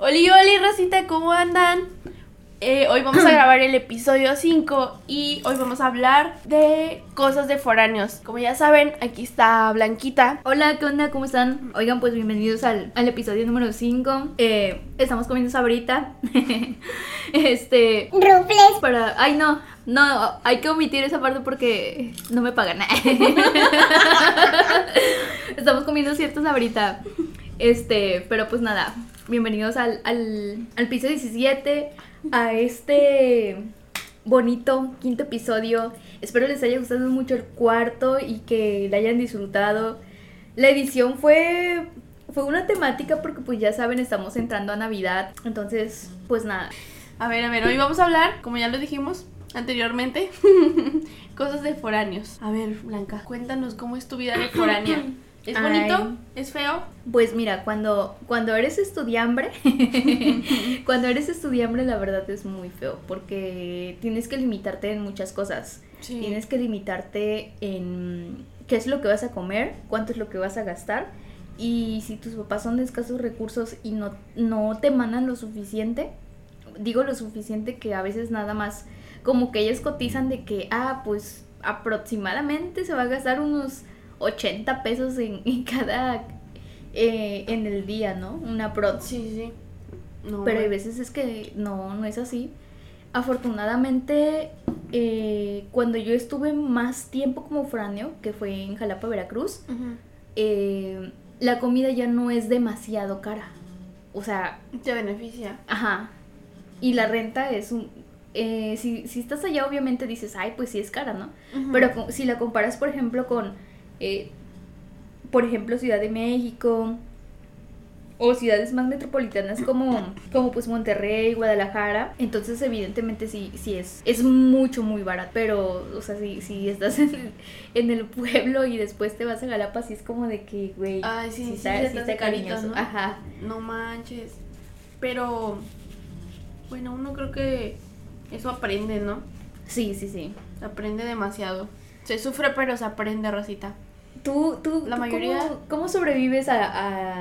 Oli, oli, Rosita, ¿cómo andan? Eh, hoy vamos a grabar el episodio 5 y hoy vamos a hablar de cosas de foráneos. Como ya saben, aquí está Blanquita. Hola, ¿qué onda? ¿Cómo están? Oigan, pues bienvenidos al, al episodio número 5. Eh, estamos comiendo sabrita. este. Rufles. Para. Ay, no. No, hay que omitir esa parte porque no me pagan. estamos comiendo cierta sabrita. Este, pero pues nada. Bienvenidos al, al, al piso 17 a este bonito quinto episodio. Espero les haya gustado mucho el cuarto y que la hayan disfrutado. La edición fue fue una temática porque pues ya saben, estamos entrando a Navidad. Entonces, pues nada. A ver, a ver, hoy vamos a hablar, como ya lo dijimos anteriormente, cosas de foráneos. A ver, Blanca, cuéntanos cómo es tu vida de foránea. ¿Es Ay. bonito? ¿Es feo? Pues mira, cuando, cuando eres estudiambre, cuando eres estudiambre la verdad es muy feo porque tienes que limitarte en muchas cosas. Sí. Tienes que limitarte en qué es lo que vas a comer, cuánto es lo que vas a gastar y si tus papás son de escasos recursos y no, no te mandan lo suficiente, digo lo suficiente que a veces nada más como que ellos cotizan de que, ah, pues aproximadamente se va a gastar unos 80 pesos en, en cada, eh, en el día, ¿no? Una prox. Sí, sí. No, Pero hay veces es que no, no es así. Afortunadamente, eh, cuando yo estuve más tiempo como foráneo, que fue en Jalapa, Veracruz, eh, la comida ya no es demasiado cara. O sea, Te beneficia. ajá. Y la renta es un... eh, si, si estás allá, obviamente dices, ay, pues sí es cara, ¿no? Pero si la comparas, por ejemplo, con, eh, por ejemplo, Ciudad de México o ciudades más metropolitanas como, como pues Monterrey, Guadalajara, entonces evidentemente sí, sí es, es mucho, muy barato. Pero, o sea, si, si estás en el, en el pueblo y después te vas a Galapa, sí es como de que, güey, Ay, sí, sí, está, sí está está carito, cariñoso. ¿no? Ajá. No manches. Pero, bueno, uno creo que eso aprende, ¿no? Sí, sí, sí. Aprende demasiado. Se sufre, pero se aprende, Rosita. Tú, tú, La tú mayoría- ¿cómo, cómo sobrevives a,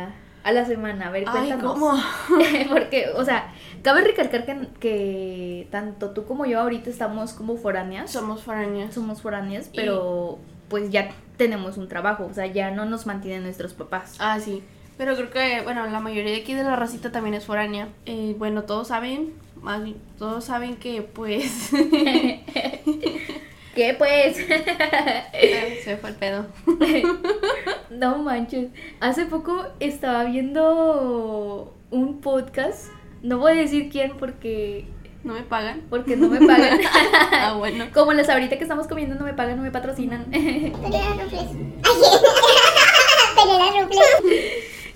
a, a la semana? A ver, Ay, cuéntanos. ¿cómo? Porque, o sea, cabe recalcar que, que tanto tú como yo ahorita estamos como foráneas. Somos foráneos. Somos foráneas, Y- pero pues ya tenemos un trabajo, o sea, ya no nos mantienen nuestros papás. Ah, sí. Pero creo que, bueno, la mayoría de aquí de la racita también es foránea. Eh, bueno, todos saben, más bien, todos saben que, pues... ¿Qué pues? se me fue el pedo. no manches. Hace poco estaba viendo un podcast. No voy a decir quién porque ¿No me pagan? porque no me pagan. ah, bueno. Como las ahorita que estamos comiendo no me pagan, no me patrocinan.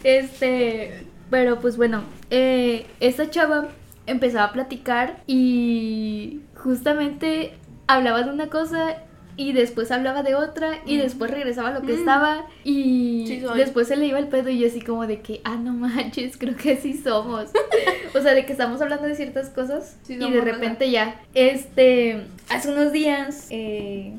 Este, pero pues bueno, eh, esta chava empezaba a platicar y justamente hablaba de una cosa y después hablaba de otra y Mm. después regresaba a lo que Mm. estaba y Sí después se le iba el pedo y yo así como de que, ah, no manches, creo que sí somos. o sea, de que estamos hablando de ciertas cosas Sí y de ¿verdad? repente ya, este, hace unos días... eh,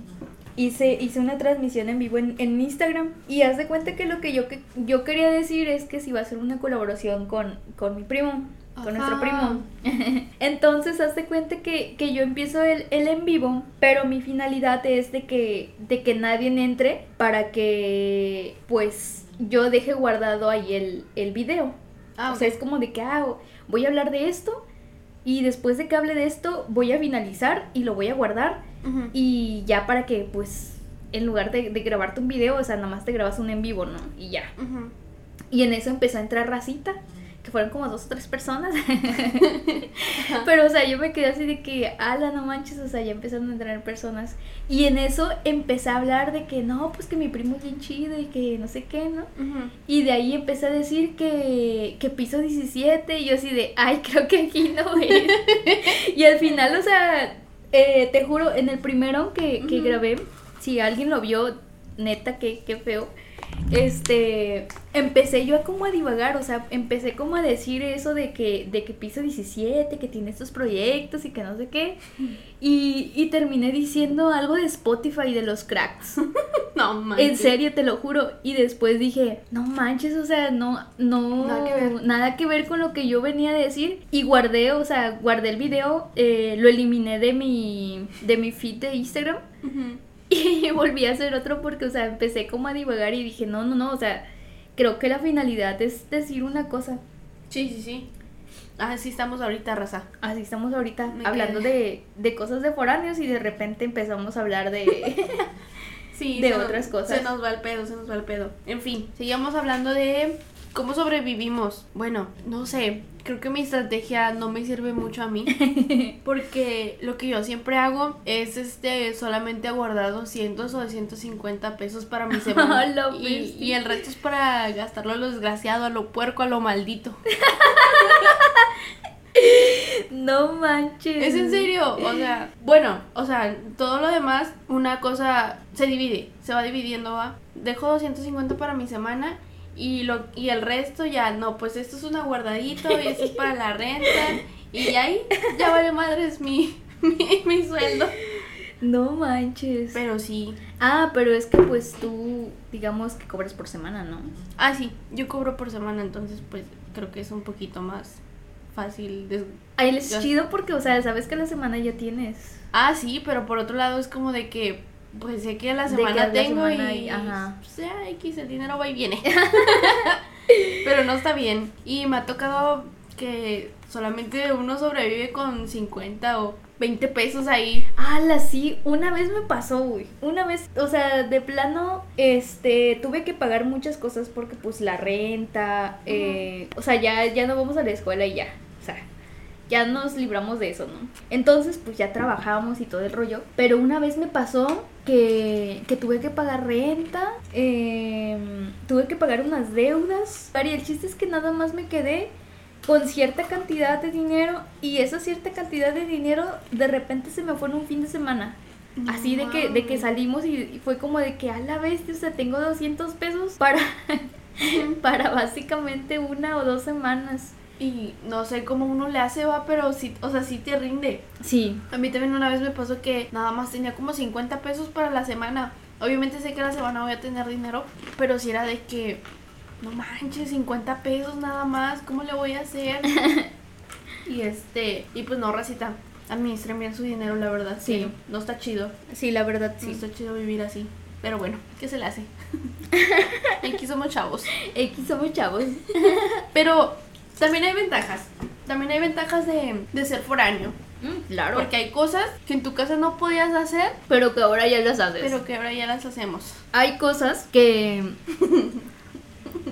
hice, hice una transmisión en vivo en, en Instagram y haz de cuenta que lo que yo, que yo quería decir es que si va a ser una colaboración con, con mi primo, con nuestro primo. Entonces haz de cuenta que, que yo empiezo el, el en vivo, pero mi finalidad es de que, de que nadie entre para que pues yo deje guardado ahí el, el video. Ah, O sea, es como de que ah, voy a hablar de esto y después de que hable de esto voy a finalizar y lo voy a guardar y ya para que, pues, en lugar de, de grabarte un video, o sea, nada más te grabas un en vivo, ¿no? Y ya. Y en eso empezó a entrar racita, que fueron como dos o tres personas. Pero, o sea, yo me quedé así de que, ala, no manches, o sea, ya empezaron a entrar personas. Y en eso empecé a hablar de que no, pues que mi primo es bien chido y que no sé qué, ¿no? Ujú. Y de ahí empecé a decir que, que piso 17 y yo así de, ay, creo que aquí no es. y al final, o sea, eh, te juro, en el primero que, que Ujú. grabé, si alguien lo vio, neta, qué, qué feo. Este, empecé yo a como a divagar, o sea, empecé como a decir eso de que, de que piso 17, que tiene estos proyectos y que no sé qué. Y, y terminé diciendo algo de Spotify y de los cracks. No manches. En serio, te lo juro. Y después dije, no manches, o sea, no, no, Nada que ver. nada que ver con lo que yo venía a decir. Y guardé, o sea, guardé el video, eh, lo eliminé de mi, de mi feed de Instagram. Y volví a hacer otro porque, o sea, empecé como a divagar y dije, no, no, no, o sea, creo que la finalidad es decir una cosa. Sí, sí, sí. Así estamos ahorita, raza. Así estamos ahorita Me hablando de, de cosas de foráneos y de repente empezamos a hablar de... Sí, De nos- otras cosas. Se nos va el pedo, se nos va el pedo. En fin, sigamos hablando de cómo sobrevivimos. Bueno, no sé, creo que mi estrategia no me sirve mucho a mí. Porque lo que yo siempre hago es este solamente guardar 200 o 250 pesos para mi semana. Y, y el resto es para gastarlo a lo desgraciado, a lo puerco, a lo maldito. no manches. Es en serio, o sea, bueno, o sea, todo lo demás, una cosa se divide, se va dividiendo, va. Dejo 250 para mi semana y lo y el resto ya no, pues esto es una guardadito y esto es para la renta y ahí ya vale madres mi mi, mi sueldo. No manches. Pero sí. Ah, pero es que pues tú, digamos que cobras por semana, ¿no? Ah, sí, yo cobro por semana, entonces pues creo que es un poquito más fácil de Ahí es chido porque, o sea, sabes que la semana ya tienes. Ah, sí, pero por otro lado es como de que, pues sé que a la que semana la tengo semana y, y- ajá. pues, ya, X, el dinero va y viene. pero no está bien. Y me ha tocado que solamente uno sobrevive con 50 o 20 pesos ahí. Ala, sí, una vez me pasó, güey. Una vez, o sea, de plano, este, tuve que pagar muchas cosas porque pues la renta, eh, o sea, ya, ya no vamos a la escuela y ya, o sea, ya nos libramos de eso, ¿no? Entonces, pues ya trabajábamos y todo el rollo. Pero una vez me pasó que, que tuve que pagar renta, eh, tuve que pagar unas deudas. Y el chiste es que nada más me quedé con cierta cantidad de dinero y esa cierta cantidad de dinero de repente se me fue en un fin de semana. Así de que, de que salimos y, fue como de que a la vez, o sea, tengo 200 pesos para, para básicamente una o dos semanas. Y no sé cómo uno le hace, va, pero sí, o sea, sí te rinde. Sí, A mí también una vez me pasó que nada más tenía como 50 pesos para la semana. Obviamente sé que la semana voy a tener dinero, pero si era de que, no manches, 50 pesos nada más, ¿cómo le voy a hacer? y este, y pues no, recita, administren bien su dinero, la verdad. Sí. No está chido, sí, la verdad no sí. está chido vivir así. Pero bueno, ¿qué se le hace? Aquí somos chavos. X somos chavos. Pero también hay ventajas. También hay ventajas de, de ser foráneo. claro. Porque hay cosas que en tu casa no podías hacer, pero que ahora ya las haces. pero que ahora ya las hacemos. hay cosas que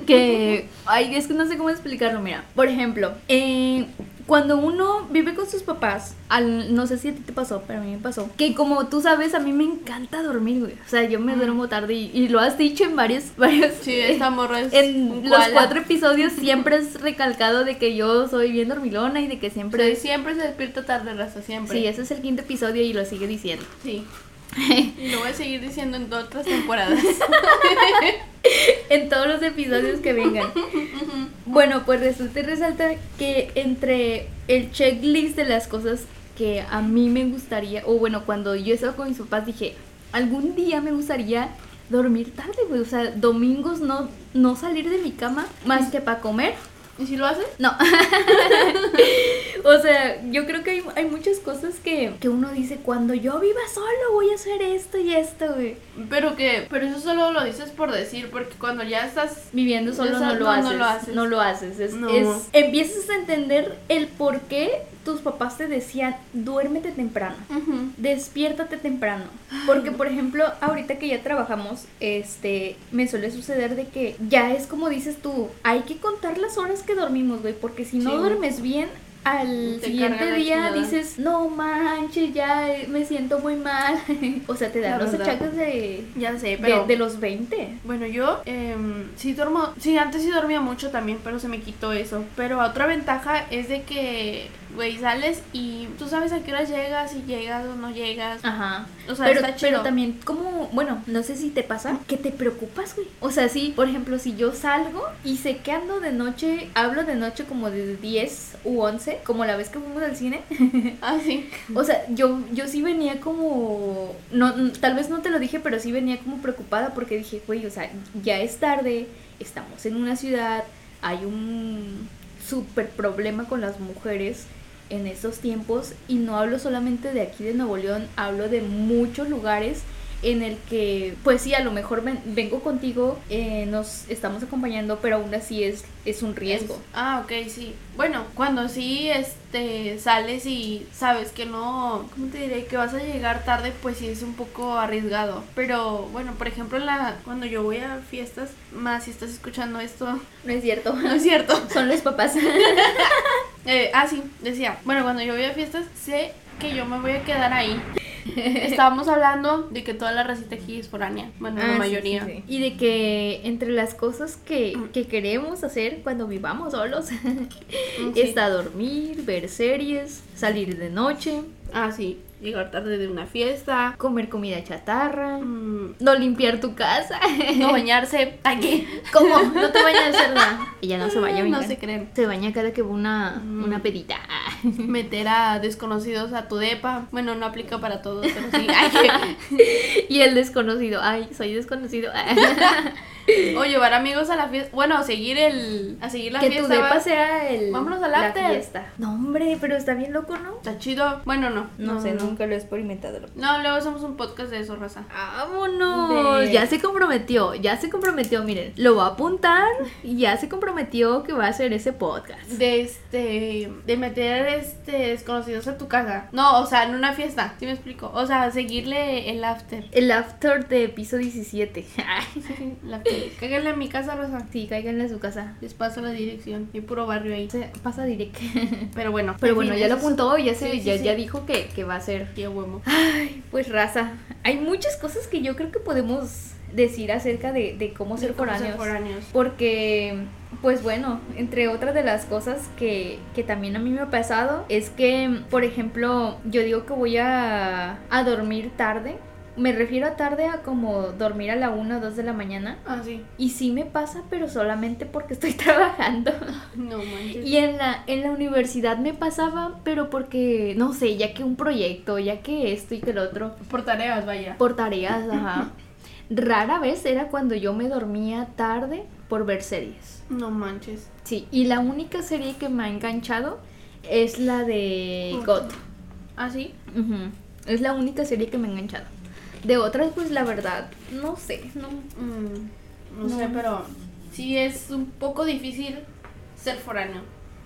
que ay es que no sé cómo explicarlo mira por ejemplo eh, cuando uno vive con sus papás al, no sé si a ti te pasó pero a mí me pasó que como tú sabes a mí me encanta dormir güey o sea yo me Mm. duermo tarde y, y lo has dicho en varios varios Sí, esta morra es en los cuatro episodios siempre es recalcado de que yo soy bien dormilona y de que siempre Pero siempre se despierta tarde, raza, siempre. sí ese es el quinto episodio y lo sigue diciendo Sí. Y lo voy a seguir diciendo en otras temporadas. en todos los episodios que vengan. bueno, pues resulta y resalta que entre el checklist de las cosas que a mí me gustaría, o bueno, cuando yo estaba con mis papás dije, algún día me gustaría dormir tarde, güey. O sea, domingos no, no salir de mi cama más que para comer. ¿Y si lo haces? No. o sea, yo creo que hay, hay muchas cosas que, que uno dice, cuando yo viva solo voy a hacer esto y esto, güey. Pero que, pero eso solo lo dices por decir, porque cuando ya estás Viviendo solo no lo, haces, no lo haces. No lo haces. Es, No. es- empiezas a entender el por qué tus papás te decían, duérmete temprano. Despiértate temprano. Porque, por ejemplo, ahorita que ya trabajamos, este, me suele suceder de que ya es como dices tú, hay que contar las horas que dormimos, güey, porque si no Sí. duermes bien, al Te siguiente día dices, no manches, ya eh, me siento muy mal. o sea, te dan los achaques de, Ya sé, pero de los 20. Bueno, yo em, sí duermo, sí, antes sí dormía mucho también, pero se me quitó eso. Pero otra ventaja es de que güey, sales y tú sabes a qué hora llegas, si llegas o no llegas. Ajá. O sea, pero, está chido. pero también como, bueno, no sé si te pasa, que te preocupas, güey. O sea, sí, por ejemplo, si yo salgo y sé que ando de noche, hablo de noche como de 10 u 11, como la vez que fuimos al cine. Ah, sí. o sea, yo, yo sí venía como, no, tal vez no te lo dije, pero sí venía como preocupada porque dije, güey, o sea, ya es tarde, estamos en una ciudad, hay un súper problema con las mujeres en estos tiempos y no hablo solamente de aquí de Nuevo León, hablo de muchos lugares en el que, pues sí, a lo mejor ven- vengo contigo, eh, nos estamos acompañando, pero aún así es, es un riesgo. Es- ah, ok, sí. Bueno, cuando sí este sales y sabes que no, ¿cómo te diré? Que vas a llegar tarde, pues sí es un poco arriesgado. Pero bueno, por ejemplo, la cuando yo voy a fiestas, más si estás escuchando esto, No es cierto. no es cierto. Son los papás. Eh, ah, sí, decía, bueno, cuando yo voy a fiestas, sé que yo me voy a quedar ahí. Estábamos hablando de que toda la racita aquí es foránea. Bueno, Ah, la sí, mayoría. sí, sí. Y de que entre las cosas que, que queremos hacer cuando vivamos solos está dormir, ver series, salir de noche, Ah, sí, llegar tarde de una fiesta. comer comida chatarra, mm, no limpiar tu casa. no bañarse. Aquí. ¿Cómo? No te bañas, ¿verdad? Ella no se baña, No se creen. Se baña cada que una, Mm. una pedita. Meter a desconocidos a tu depa. Bueno, no aplica para todos, pero sí. Ay, y el desconocido. Ay, soy desconocido. O llevar amigos a la fiesta. Bueno, a seguir el. A seguir la que tu fiesta. depa ¿va? sea el, Vámonos al la after. fiesta. No, hombre, pero está bien loco, ¿no? Está chido. Bueno, no. No, sé, nunca lo he experimentado. No, luego hacemos un podcast de eso, raza. ¡Vámonos! De- Ya se comprometió, ya se comprometió, miren. Lo va a apuntar y ya se comprometió que va a hacer ese podcast. De este. De meter este desconocidos a tu casa. No, o sea, en una fiesta. ¿Sí me explico? O sea, seguirle el after. El after de piso 17. La after. Cáganle a mi casa, raza. sí, cáiganle a su casa. Les paso la dirección. Hay puro barrio ahí. Se pasa directo. Pero bueno. Pero en bueno, ya lo apuntó y ya, se, Sí, sí, ya, sí. ya dijo que, que va a ser. Qué huevo. Ay, pues raza. Hay muchas cosas que yo creo que podemos decir acerca de, de cómo ser ser foráneos. foráneos. Porque, pues bueno, entre otras de las cosas que, que también a mí me ha pasado es que, por ejemplo, yo digo que voy a, a dormir tarde. Me refiero a tarde a como dormir a la 1 o 2 de la mañana. Ah, sí. Y sí me pasa, pero solamente porque estoy trabajando. No manches. Y en la, en la universidad me pasaba, pero porque, no sé, ya que un proyecto, ya que esto y que el otro, Por tareas, vaya. por tareas, ajá. Rara vez era cuando yo me dormía tarde por ver series. No manches. Sí, y la única serie que me ha enganchado es la de. God. Ah, sí. Es la única serie que me ha enganchado. De otras, pues la verdad, no sé, no. Mm, no, No. sé, pero sí es un poco difícil ser foráneo.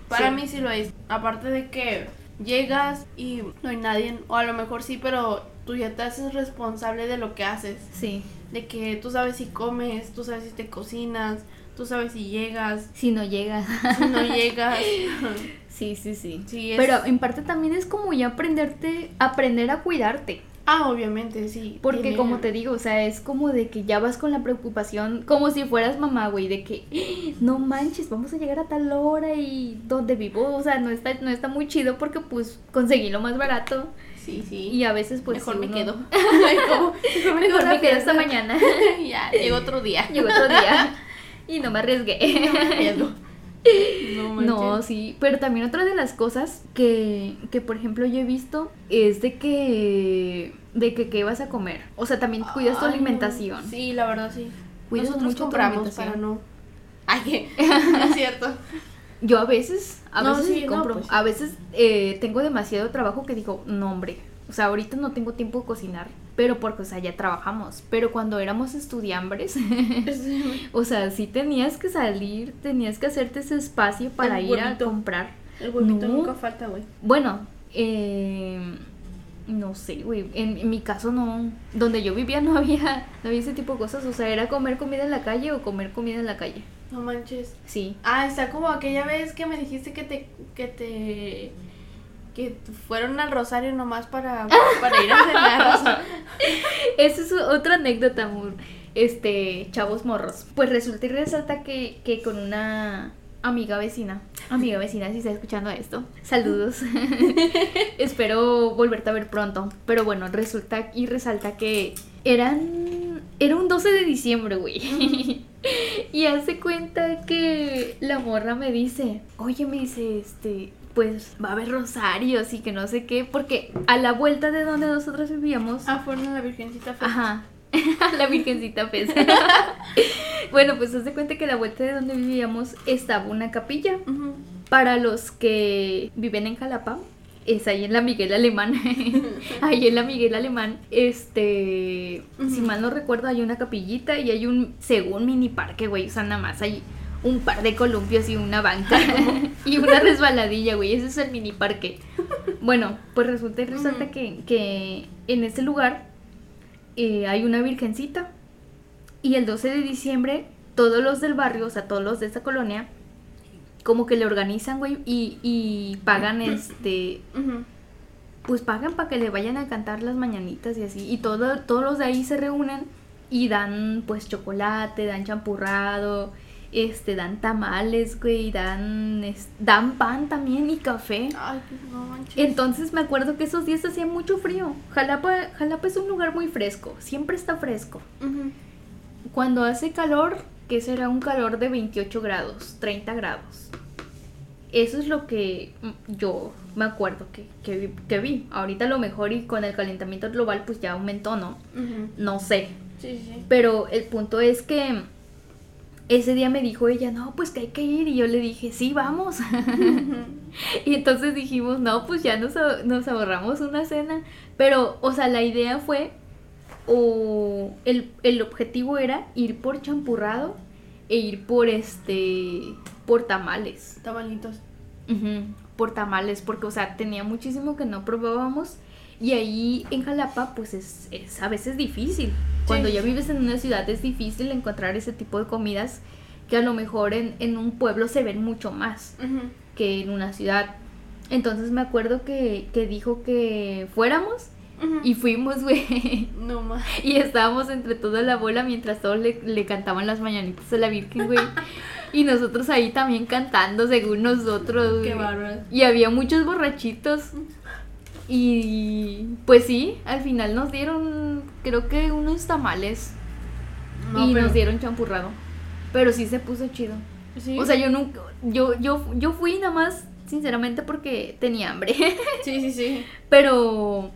Para Sí. mí sí lo es. Aparte de que llegas y no hay nadie, o a lo mejor sí, pero tú ya te haces responsable de lo que haces. Sí, De que tú sabes si comes, tú sabes si te cocinas, tú sabes si llegas, si no llega. si no llegas. sí, sí, sí. Sí, es- Pero en parte también es como ya aprenderte, aprender a cuidarte. Ah, obviamente, sí. Porque tiene- como te digo, o sea, es como de que ya vas con la preocupación, como si fueras mamá, güey, de que "Ah, no manches, vamos a llegar a tal hora y donde vivo, o sea, no está, no está muy chido porque pues conseguí lo más barato Sí, sí. y a veces pues mejor sí, me uno- quedo. mejor mejor Mejor la me quedo hasta fiesta. mañana. ya, llegó otro día. Llegó otro día y no me arriesgué. Arriesgo. No. No, sí, pero también otra de las cosas que, que por ejemplo yo he visto es de que de que qué vas a comer. O sea, también cuidas tu Ay, no. alimentación. Sí, la verdad sí. Cuidas Nosotros mucho compramos para no. Ay, no es cierto. Yo a veces, a No, veces sí, compro. pues. A veces eh, tengo demasiado trabajo que digo, no hombre, o sea, ahorita no tengo tiempo de cocinar, pero porque, o sea, ya trabajamos. Pero cuando éramos estudiambres, o sea, sí tenías que salir, tenías que hacerte ese espacio para El ir a comprar. El huevito No. nunca falta, güey. Bueno, eh, no sé, güey, en, en mi caso no, donde yo vivía no había, no había ese tipo de cosas, o sea, era comer comida en la calle o comer comida en la calle. No manches. Sí. Ah, está como aquella vez que me dijiste que te. que te. Que fueron al Rosario nomás para, para ir a cenar. o. Esa es otra anécdota, amor. Este, chavos morros. Pues resulta y resalta que, que con una amiga vecina, amiga vecina, si está escuchando esto, saludos. Espero volverte a ver pronto. Pero bueno, resulta y resalta que eran. Era un 12 de diciembre, güey. y hace cuenta que la morra me dice, oye, me dice, este, pues va a haber rosarios y que no sé qué, porque a la vuelta de donde nosotros vivíamos. Ah, fueron a la Virgencita Fe. Ajá. la Virgencita Pez. bueno, pues hace cuenta que a la vuelta de donde vivíamos estaba una capilla. Para los que viven en Jalapa, es ahí en la Miguel Alemán. ahí en la Miguel Alemán, este, si mal no recuerdo, hay una capillita y hay un, según mini parque, güey, o sea, nada más hay un par de columpios y una banca y una resbaladilla, güey, ese es el mini parque. Bueno, pues resulta y resalta que, que en ese lugar eh, hay una virgencita y el 12 de diciembre todos los del barrio, o sea, todos los de esta colonia, como que le organizan, güey, y, y pagan este, pues pagan para que le vayan a cantar las mañanitas y así. Y todo, todos los de ahí se reúnen y dan pues chocolate, dan champurrado, este, dan tamales, güey, dan, es- dan pan también y café. Ay, no manches. Entonces me acuerdo que esos días hacía mucho frío. Jalapa, Jalapa es un lugar muy fresco, siempre está fresco. Cuando hace calor, que será un calor de 28 grados, 30 grados. Eso es lo que mm, yo me acuerdo que, que, vi, que vi. Ahorita a lo mejor y con el calentamiento global pues ya aumentó, ¿no? No sé. Sí, sí. Pero el punto es que ese día me dijo ella, no, pues que hay que ir. Y yo le dije, sí, vamos. Y entonces dijimos, no, pues ya nos, nos ahorramos una cena. Pero, o sea, la idea fue, o el, el objetivo era ir por champurrado e ir por este, por tamales. Tamalitos. Por tamales, porque, o sea, tenía muchísimo que no probábamos. Y ahí en Jalapa, pues es, es a veces difícil. Cuando Sí. ya vives en una ciudad es difícil encontrar ese tipo de comidas que a lo mejor en, en un pueblo se ven mucho más que en una ciudad. Entonces me acuerdo que, que dijo que fuéramos y fuimos, güey. No más. Y estábamos entre toda la bola mientras todos le, le cantaban las mañanitas a la Virgen, güey. Y nosotros ahí también cantando según nosotros, Qué güey. bárbaro. Y había muchos borrachitos. Y pues sí, al final nos dieron, creo que unos tamales. No, y pero- nos dieron champurrado. Pero sí se puso chido. Sí. O sea, yo nunca, yo, yo, yo fui nada más, sinceramente, porque tenía hambre. Sí, sí, sí. Pero,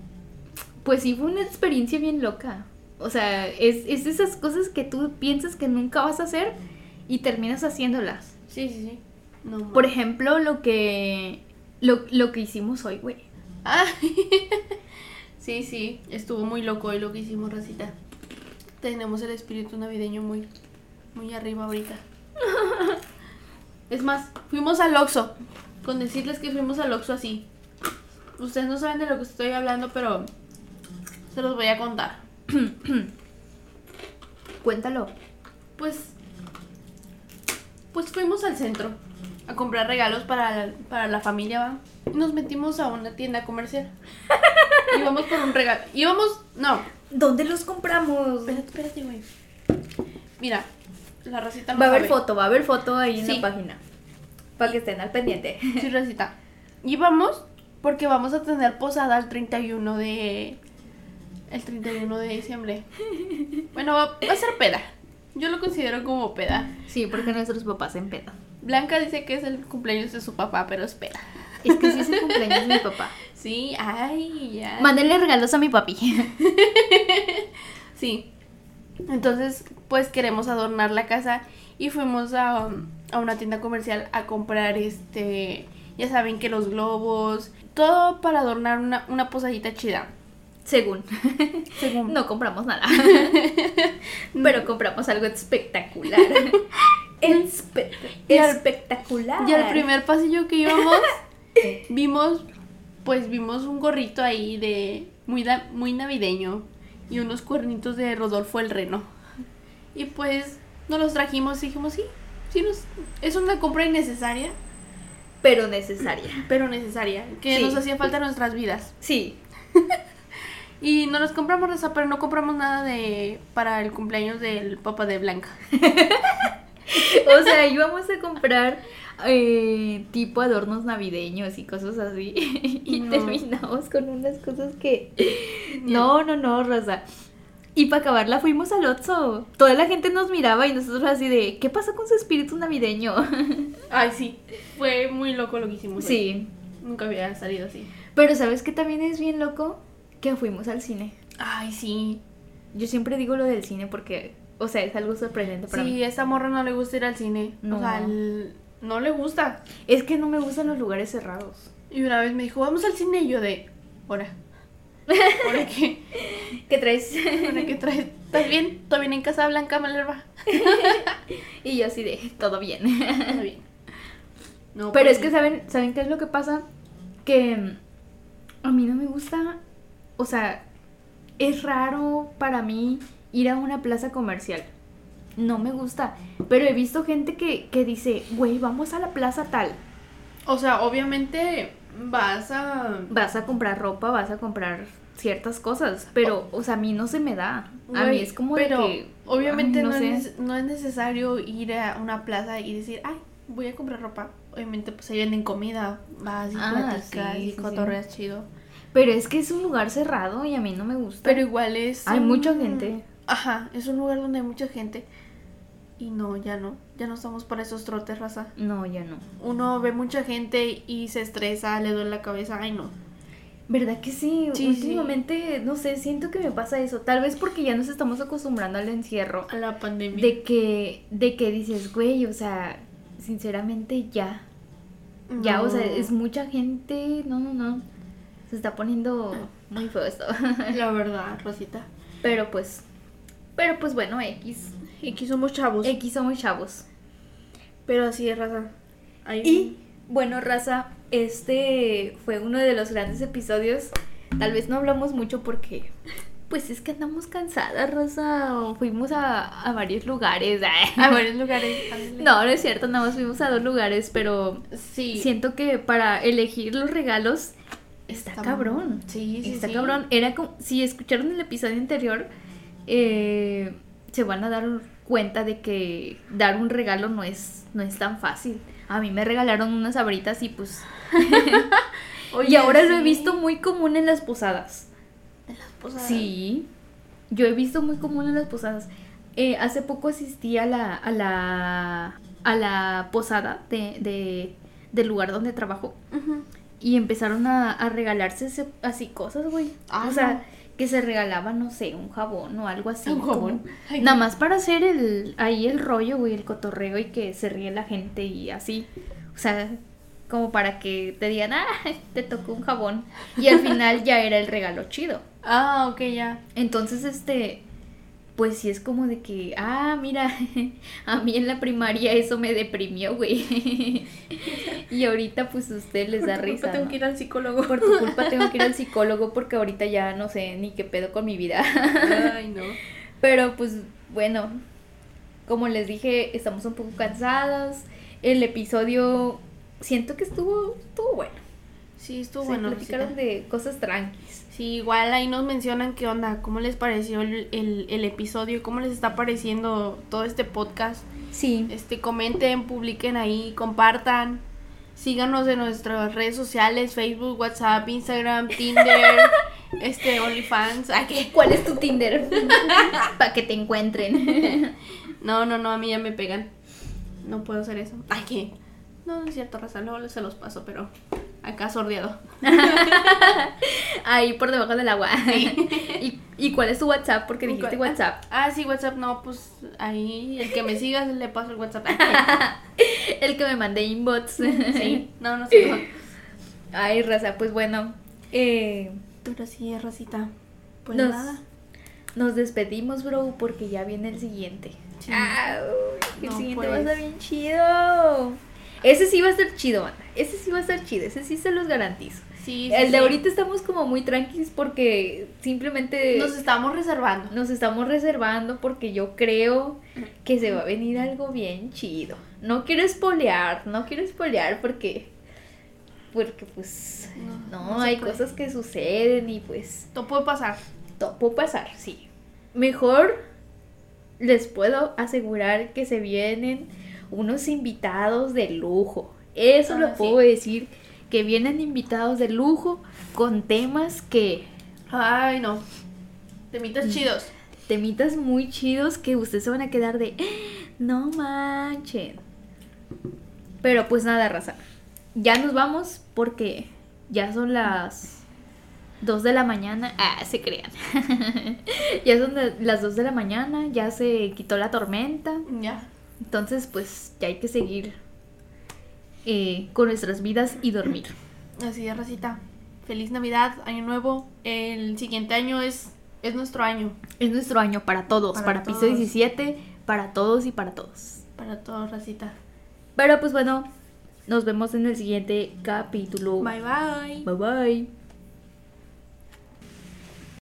pues sí fue una experiencia bien loca. O sea, es, es esas cosas que tú piensas que nunca vas a hacer y terminas haciéndolas. Sí, sí, sí. No. Por ejemplo, lo que, lo, lo que hicimos hoy, güey. Sí, sí. Estuvo muy loco hoy lo que hicimos, Rosita. Tenemos el espíritu navideño muy, muy arriba ahorita. Es más, fuimos al Oxxo. Con decirles que fuimos al Oxxo así. Ustedes no saben de lo que estoy hablando, pero se los voy a contar. Cuéntalo. Pues, pues fuimos al centro a comprar regalos para, para la familia, ¿va? Y nos metimos a una tienda comercial. íbamos por un regalo. Íbamos, no, ¿Dónde los compramos? espérate, espérate, güey. Mira, la racita no Va a haber foto, va a haber foto ahí en la página. Para que estén al pendiente. Sí, racita. Íbamos porque vamos a tener posada el 31 de... El 31 de diciembre. Bueno, va, va a ser peda. Yo lo considero como peda. Sí, porque nuestros papás se empedan. Blanca dice que es el cumpleaños de su papá, pero es peda. Es que sí es el cumpleaños de mi papá. Sí, ay, ya. Mándenle regalos a mi papi. Sí. Entonces, pues queremos adornar la casa y fuimos a, a una tienda comercial a comprar este, ya saben que los globos, todo para adornar una, una posadita chida. Según. Según. No compramos nada. Pero compramos algo espectacular. Espe- espectacular. Y al primer pasillo que íbamos, vimos, pues vimos un gorrito ahí de muy, muy navideño y unos cuernitos de Rodolfo el Reno. Y pues nos los trajimos y dijimos, sí, sí nos, es una compra innecesaria, Pero necesaria. pero necesaria, que Sí. nos hacía falta en nuestras vidas. Sí. Y no nos compramos esa, pero no compramos nada de para el cumpleaños del papá de Blanca. O sea, íbamos a comprar eh, tipo adornos navideños y cosas así. y No. terminamos con unas cosas que... No, no, no, Rosa. Y para acabarla fuimos al Otso. Toda la gente nos miraba y nosotros así de, ¿qué pasa con su espíritu navideño? Ay, sí. Fue muy loco lo que hicimos. hoy. sí. Nunca había salido así. Pero ¿sabes qué también es bien loco? Que fuimos al cine. Ay, sí. Yo siempre digo lo del cine porque, o sea, es algo sorprendente para Sí, mí. a esa morra no le gusta ir al cine. No. O sea, el- no le gusta. Es que no me gustan los lugares cerrados. Y una vez me dijo, vamos al cine. Y yo de, ¿hora? ¿Hora qué? ¿Qué traes? ¿Hora qué traes? ¿Estás bien? ¿Todo bien en Casa Blanca, Malerva? y yo así de, todo bien. Está bien. No, Pero pues es que saben, ¿saben qué es lo que pasa? Que mm, a mí no me gusta, o sea, es raro para mí ir a una plaza comercial. No me gusta, pero he visto gente que, que dice, güey, vamos a la plaza tal. O sea, obviamente vas a... Vas a comprar ropa, vas a comprar ciertas cosas, pero, o sea, a mí no se me da. A mí es como pero de que... obviamente ay, no, sé. es, no es necesario ir a una plaza y decir, ay, voy a comprar ropa. Obviamente, pues ahí venden comida, vas y Ah, platicas sí, y sí, sí. cotorreas chido. Pero es que es un lugar cerrado y a mí no me gusta. Pero igual es... Hay un- mucha gente. Ajá, es un lugar donde hay mucha gente. Y no, ya no, ya no estamos para esos trotes, raza. No, ya no. Uno ve mucha gente y se estresa, le duele la cabeza, ay no. ¿Verdad que sí? Sí, sí. Últimamente, no sé, siento que me pasa eso. Tal vez porque ya nos estamos acostumbrando al encierro. A la pandemia. De que, de que dices, güey, o sea, sinceramente ya. Ya, o sea, es mucha gente. No, no, no. Se está poniendo muy feo esto. La verdad, Rosita. pero pues, pero pues bueno, X. Aquí somos chavos. X somos chavos. Pero así es, raza. Ahí- Y bueno, raza, este fue uno de los grandes episodios. Tal vez no hablamos mucho porque, pues es que andamos cansadas, raza. Fuimos a, a varios lugares. A varios lugares. No, no es cierto, nada más fuimos a dos lugares, pero Sí. siento que para elegir los regalos está, Está- cabrón. Sí, sí, está sí. cabrón. Era como, si escucharon el episodio anterior, eh, se van a dar cuenta de que dar un regalo no es, no es tan fácil. A mí me regalaron unas abritas y pues... Oye, y ahora lo he visto muy común en las posadas. En las posadas. Sí, yo he visto muy común en las posadas. Eh, hace poco asistí a la, a la, a la posada de, de- del lugar donde trabajo y empezaron a, a regalarse ese- así cosas, güey. Ah, o sea, no. Que se regalaba, no sé, un jabón o algo así. Un jabón. como- Nada más para hacer el, ahí el rollo, güey, el cotorreo y que se ríe la gente y así. O sea, como para que te digan, ah, te tocó un jabón. Y al final ya era el regalo chido. Ah, ok, ya. Entonces, este, pues sí es como de que, ah, mira, a mí en la primaria eso me deprimió, güey. y ahorita pues a ustedes les Por da tu culpa risa. tengo ¿no? que ir al psicólogo. Por tu culpa tengo que ir al psicólogo porque ahorita ya no sé ni qué pedo con mi vida. Ay, no. Pero pues bueno, como les dije, estamos un poco cansadas. El episodio siento que estuvo, estuvo bueno. Sí, estuvo Se bueno. platicaron de cosas tranquis. Sí, igual ahí nos mencionan qué onda, cómo les pareció el, el, el episodio, cómo les está pareciendo todo este podcast. Sí. Este, comenten, publiquen ahí, compartan. Síganos en nuestras redes sociales, Facebook, WhatsApp, Instagram, Tinder, este, OnlyFans. Ay, ¿qué? ¿Cuál es tu Tinder? Para que te encuentren. No, no, no, a mí ya me pegan. No puedo hacer eso. Ay, ¿qué? No, no es cierto, raza, luego se los paso, pero acá sordeado. Ahí por debajo del agua. ¿Y, y cuál es tu WhatsApp? Porque dijiste ¿Cuál? WhatsApp. Ah, sí, WhatsApp, no, pues ahí, el que me siga le paso el WhatsApp. El que me mandé inbox. Sí, no, no sé. No. Ay, raza, pues bueno. eh, Pero sí, Rosita. Pues nos, nada. nos despedimos, bro, porque ya viene el siguiente. Sí. Ah, el No, siguiente pues. va a estar bien chido. Ese sí va a estar chido, banda. Ese sí va a estar chido. Ese sí se los garantizo. Sí, sí, el de sí. ahorita estamos como muy tranquilos porque simplemente Nos estamos reservando. nos estamos reservando porque yo creo que se va a venir algo bien chido. No quiero espolear, no quiero espolear porque porque pues No, no, no se hay puede. cosas que suceden y pues Todo puede pasar. todo puede pasar, sí. Mejor les puedo asegurar que se vienen unos invitados de lujo. Eso Ah, lo sí. puedo decir, que vienen invitados de lujo con temas que, Ay, no. Temitas Mm. chidos. temitas muy chidos que ustedes se van a quedar de, no manchen. Pero pues nada, raza. Ya nos vamos porque ya son las 2 de la mañana. Ah, se crean. ya son las 2 de la mañana, ya se quitó la tormenta. Ya. Entonces, pues ya hay que seguir eh, con nuestras vidas y dormir. Así es, Racita. Feliz Navidad, Año Nuevo. El siguiente año es, es nuestro año. Es nuestro año para todos, para, Para piso todos. 17, para todos y para todos. Para todos, Racita. Pero pues bueno, nos vemos en el siguiente capítulo. Bye bye. Bye bye.